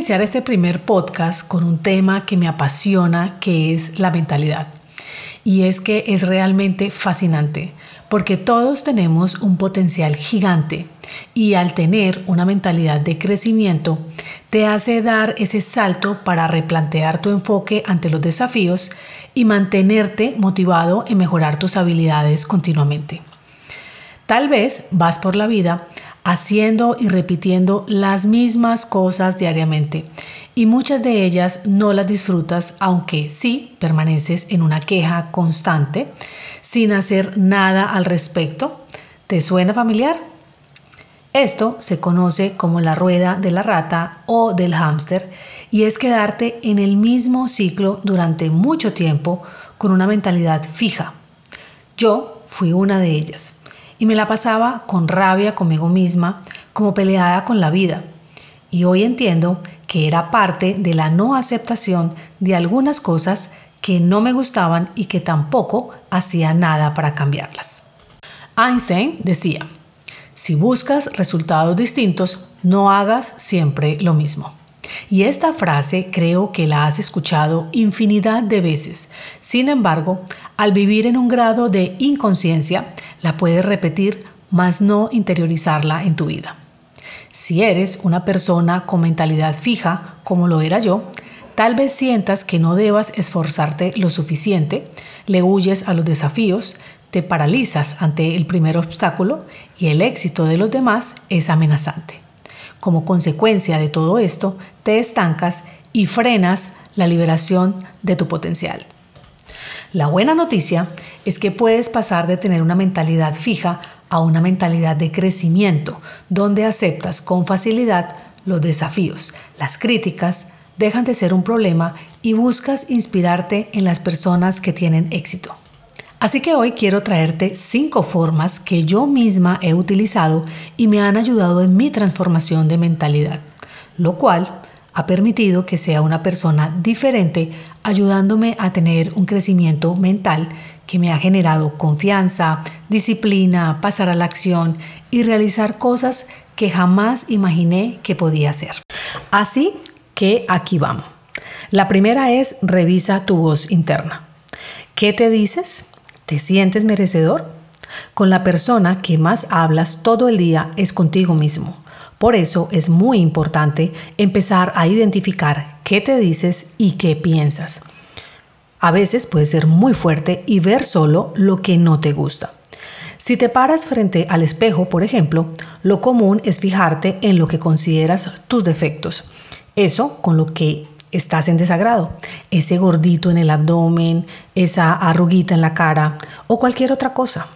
Iniciar este primer podcast con un tema que me apasiona, que es la mentalidad. Y es que es realmente fascinante, porque todos tenemos un potencial gigante y al tener una mentalidad de crecimiento, te hace dar ese salto para replantear tu enfoque ante los desafíos y mantenerte motivado en mejorar tus habilidades continuamente. Tal vez vas por la vida haciendo y repitiendo las mismas cosas diariamente y muchas de ellas no las disfrutas, aunque sí permaneces en una queja constante sin hacer nada al respecto. ¿Te suena familiar? Esto se conoce como la rueda de la rata o del hámster y es quedarte en el mismo ciclo durante mucho tiempo con una mentalidad fija. Yo fui una de ellas y me la pasaba con rabia conmigo misma, como peleada con la vida. Y hoy entiendo que era parte de la no aceptación de algunas cosas que no me gustaban y que tampoco hacía nada para cambiarlas. Einstein decía, si buscas resultados distintos, no hagas siempre lo mismo. Y esta frase creo que la has escuchado infinidad de veces. Sin embargo, al vivir en un grado de inconsciencia, la puedes repetir, mas no interiorizarla en tu vida. Si eres una persona con mentalidad fija, como lo era yo, tal vez sientas que no debas esforzarte lo suficiente, le huyes a los desafíos, te paralizas ante el primer obstáculo y el éxito de los demás es amenazante. Como consecuencia de todo esto, te estancas y frenas la liberación de tu potencial. La buena noticia es que puedes pasar de tener una mentalidad fija a una mentalidad de crecimiento, donde aceptas con facilidad los desafíos, las críticas, dejan de ser un problema y buscas inspirarte en las personas que tienen éxito. Así que hoy quiero traerte cinco formas que yo misma he utilizado y me han ayudado en mi transformación de mentalidad, lo cual ha permitido que sea una persona diferente, ayudándome a tener un crecimiento mental que me ha generado confianza, disciplina, pasar a la acción y realizar cosas que jamás imaginé que podía hacer. Así que aquí vamos. La primera es revisa tu voz interna. ¿Qué te dices? ¿Te sientes merecedor? Con la persona que más hablas todo el día es contigo mismo. Por eso es muy importante empezar a identificar qué te dices y qué piensas. A veces puede ser muy fuerte y ver solo lo que no te gusta. Si te paras frente al espejo, por ejemplo, lo común es fijarte en lo que consideras tus defectos. Eso con lo que estás en desagrado. Ese gordito en el abdomen, esa arruguita en la cara o cualquier otra cosa.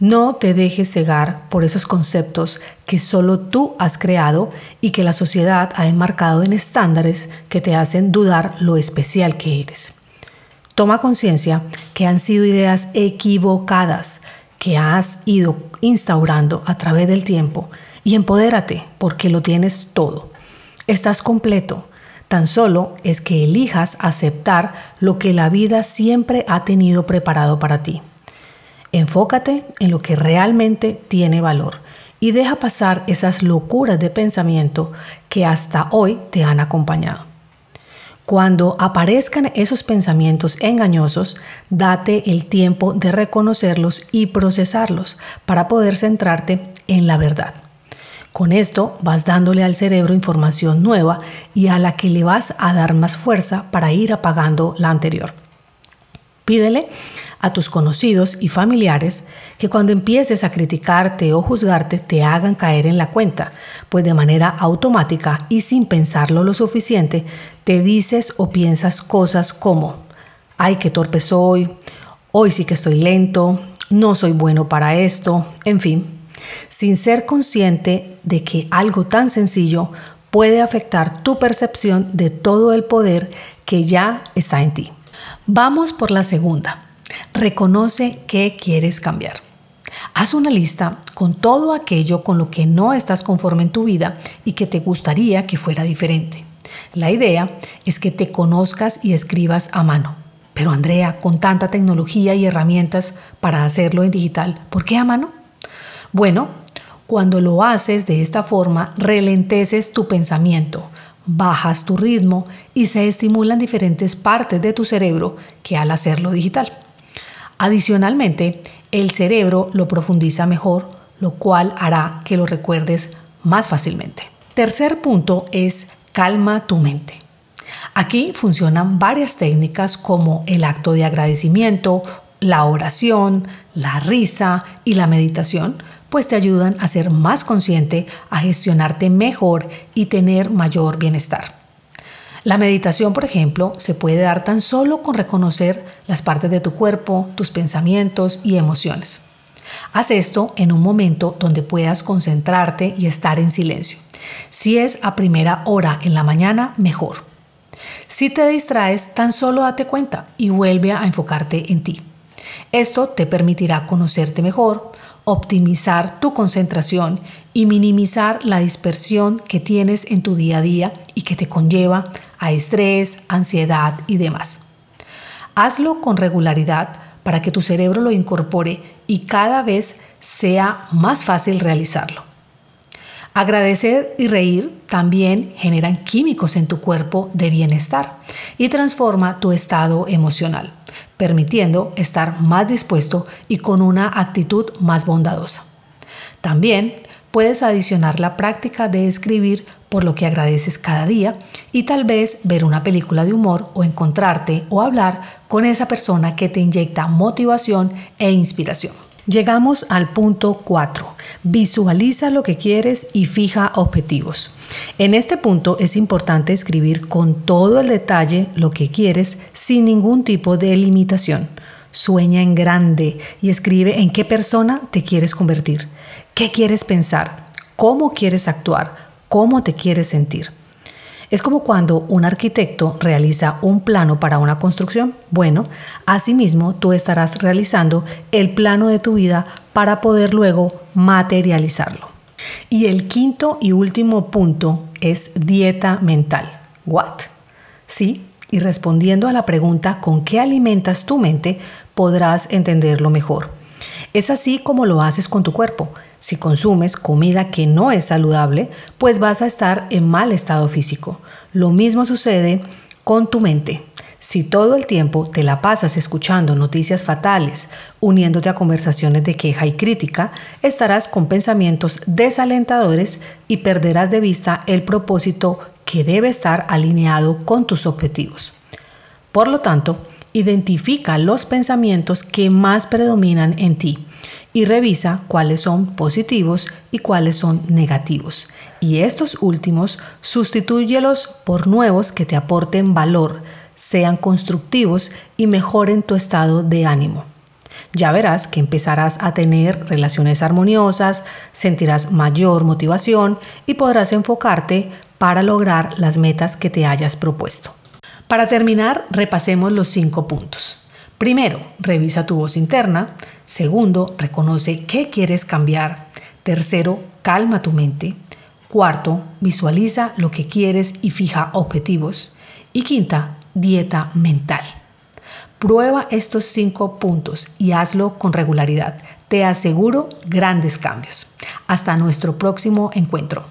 No te dejes cegar por esos conceptos que solo tú has creado y que la sociedad ha enmarcado en estándares que te hacen dudar lo especial que eres. Toma conciencia que han sido ideas equivocadas que has ido instaurando a través del tiempo y empodérate porque lo tienes todo. Estás completo. Tan solo es que elijas aceptar lo que la vida siempre ha tenido preparado para ti. Enfócate en lo que realmente tiene valor y deja pasar esas locuras de pensamiento que hasta hoy te han acompañado. Cuando aparezcan esos pensamientos engañosos, date el tiempo de reconocerlos y procesarlos para poder centrarte en la verdad. Con esto vas dándole al cerebro información nueva y a la que le vas a dar más fuerza para ir apagando la anterior. Pídele a tus conocidos y familiares que cuando empieces a criticarte o juzgarte te hagan caer en la cuenta, pues de manera automática y sin pensarlo lo suficiente, te dices o piensas cosas como, ay, qué torpe soy, hoy sí que estoy lento, no soy bueno para esto, en fin, sin ser consciente de que algo tan sencillo puede afectar tu percepción de todo el poder que ya está en ti. Vamos por la segunda. Reconoce qué quieres cambiar. Haz una lista con todo aquello con lo que no estás conforme en tu vida y que te gustaría que fuera diferente. La idea es que te conozcas y escribas a mano. Pero Andrea, con tanta tecnología y herramientas para hacerlo en digital, ¿por qué a mano? Bueno, cuando lo haces de esta forma, relenteces tu pensamiento, bajas tu ritmo y se estimulan diferentes partes de tu cerebro que al hacerlo digital. Adicionalmente, el cerebro lo profundiza mejor, lo cual hará que lo recuerdes más fácilmente. Tercer punto es calma tu mente. Aquí funcionan varias técnicas como el acto de agradecimiento, la oración, la risa y la meditación, pues te ayudan a ser más consciente, a gestionarte mejor y tener mayor bienestar. La meditación, por ejemplo, se puede dar tan solo con reconocer las partes de tu cuerpo, tus pensamientos y emociones. Haz esto en un momento donde puedas concentrarte y estar en silencio. Si es a primera hora en la mañana, mejor. Si te distraes, tan solo date cuenta y vuelve a enfocarte en ti. Esto te permitirá conocerte mejor, optimizar tu concentración y minimizar la dispersión que tienes en tu día a día y que te conlleva a estrés, ansiedad y demás. Hazlo con regularidad para que tu cerebro lo incorpore y cada vez sea más fácil realizarlo. Agradecer y reír también generan químicos en tu cuerpo de bienestar y transforma tu estado emocional, permitiendo estar más dispuesto y con una actitud más bondadosa. También puedes adicionar la práctica de escribir por lo que agradeces cada día y tal vez ver una película de humor o encontrarte o hablar con esa persona que te inyecta motivación e inspiración. Llegamos al punto 4. Visualiza lo que quieres y fija objetivos. En este punto es importante escribir con todo el detalle lo que quieres sin ningún tipo de limitación. Sueña en grande y escribe en qué persona te quieres convertir, qué quieres pensar, cómo quieres actuar, cómo te quieres sentir. Es como cuando un arquitecto realiza un plano para una construcción. Bueno, asimismo tú estarás realizando el plano de tu vida para poder luego materializarlo. Y el quinto y último punto es dieta mental. ¿What? Sí, y respondiendo a la pregunta ¿con qué alimentas tu mente? podrás entenderlo mejor. Es así como lo haces con tu cuerpo. Si consumes comida que no es saludable, pues vas a estar en mal estado físico. Lo mismo sucede con tu mente. Si todo el tiempo te la pasas escuchando noticias fatales, uniéndote a conversaciones de queja y crítica, estarás con pensamientos desalentadores y perderás de vista el propósito que debe estar alineado con tus objetivos. Por lo tanto, identifica los pensamientos que más predominan en ti y revisa cuáles son positivos y cuáles son negativos. Y estos últimos sustitúyelos por nuevos que te aporten valor, sean constructivos y mejoren tu estado de ánimo. Ya verás que empezarás a tener relaciones armoniosas, sentirás mayor motivación y podrás enfocarte para lograr las metas que te hayas propuesto. Para terminar, repasemos los cinco puntos. Primero, revisa tu voz interna. Segundo, reconoce qué quieres cambiar. Tercero, calma tu mente. Cuarto, visualiza lo que quieres y fija objetivos. Y quinta, dieta mental. Prueba estos cinco puntos y hazlo con regularidad. Te aseguro grandes cambios. Hasta nuestro próximo encuentro.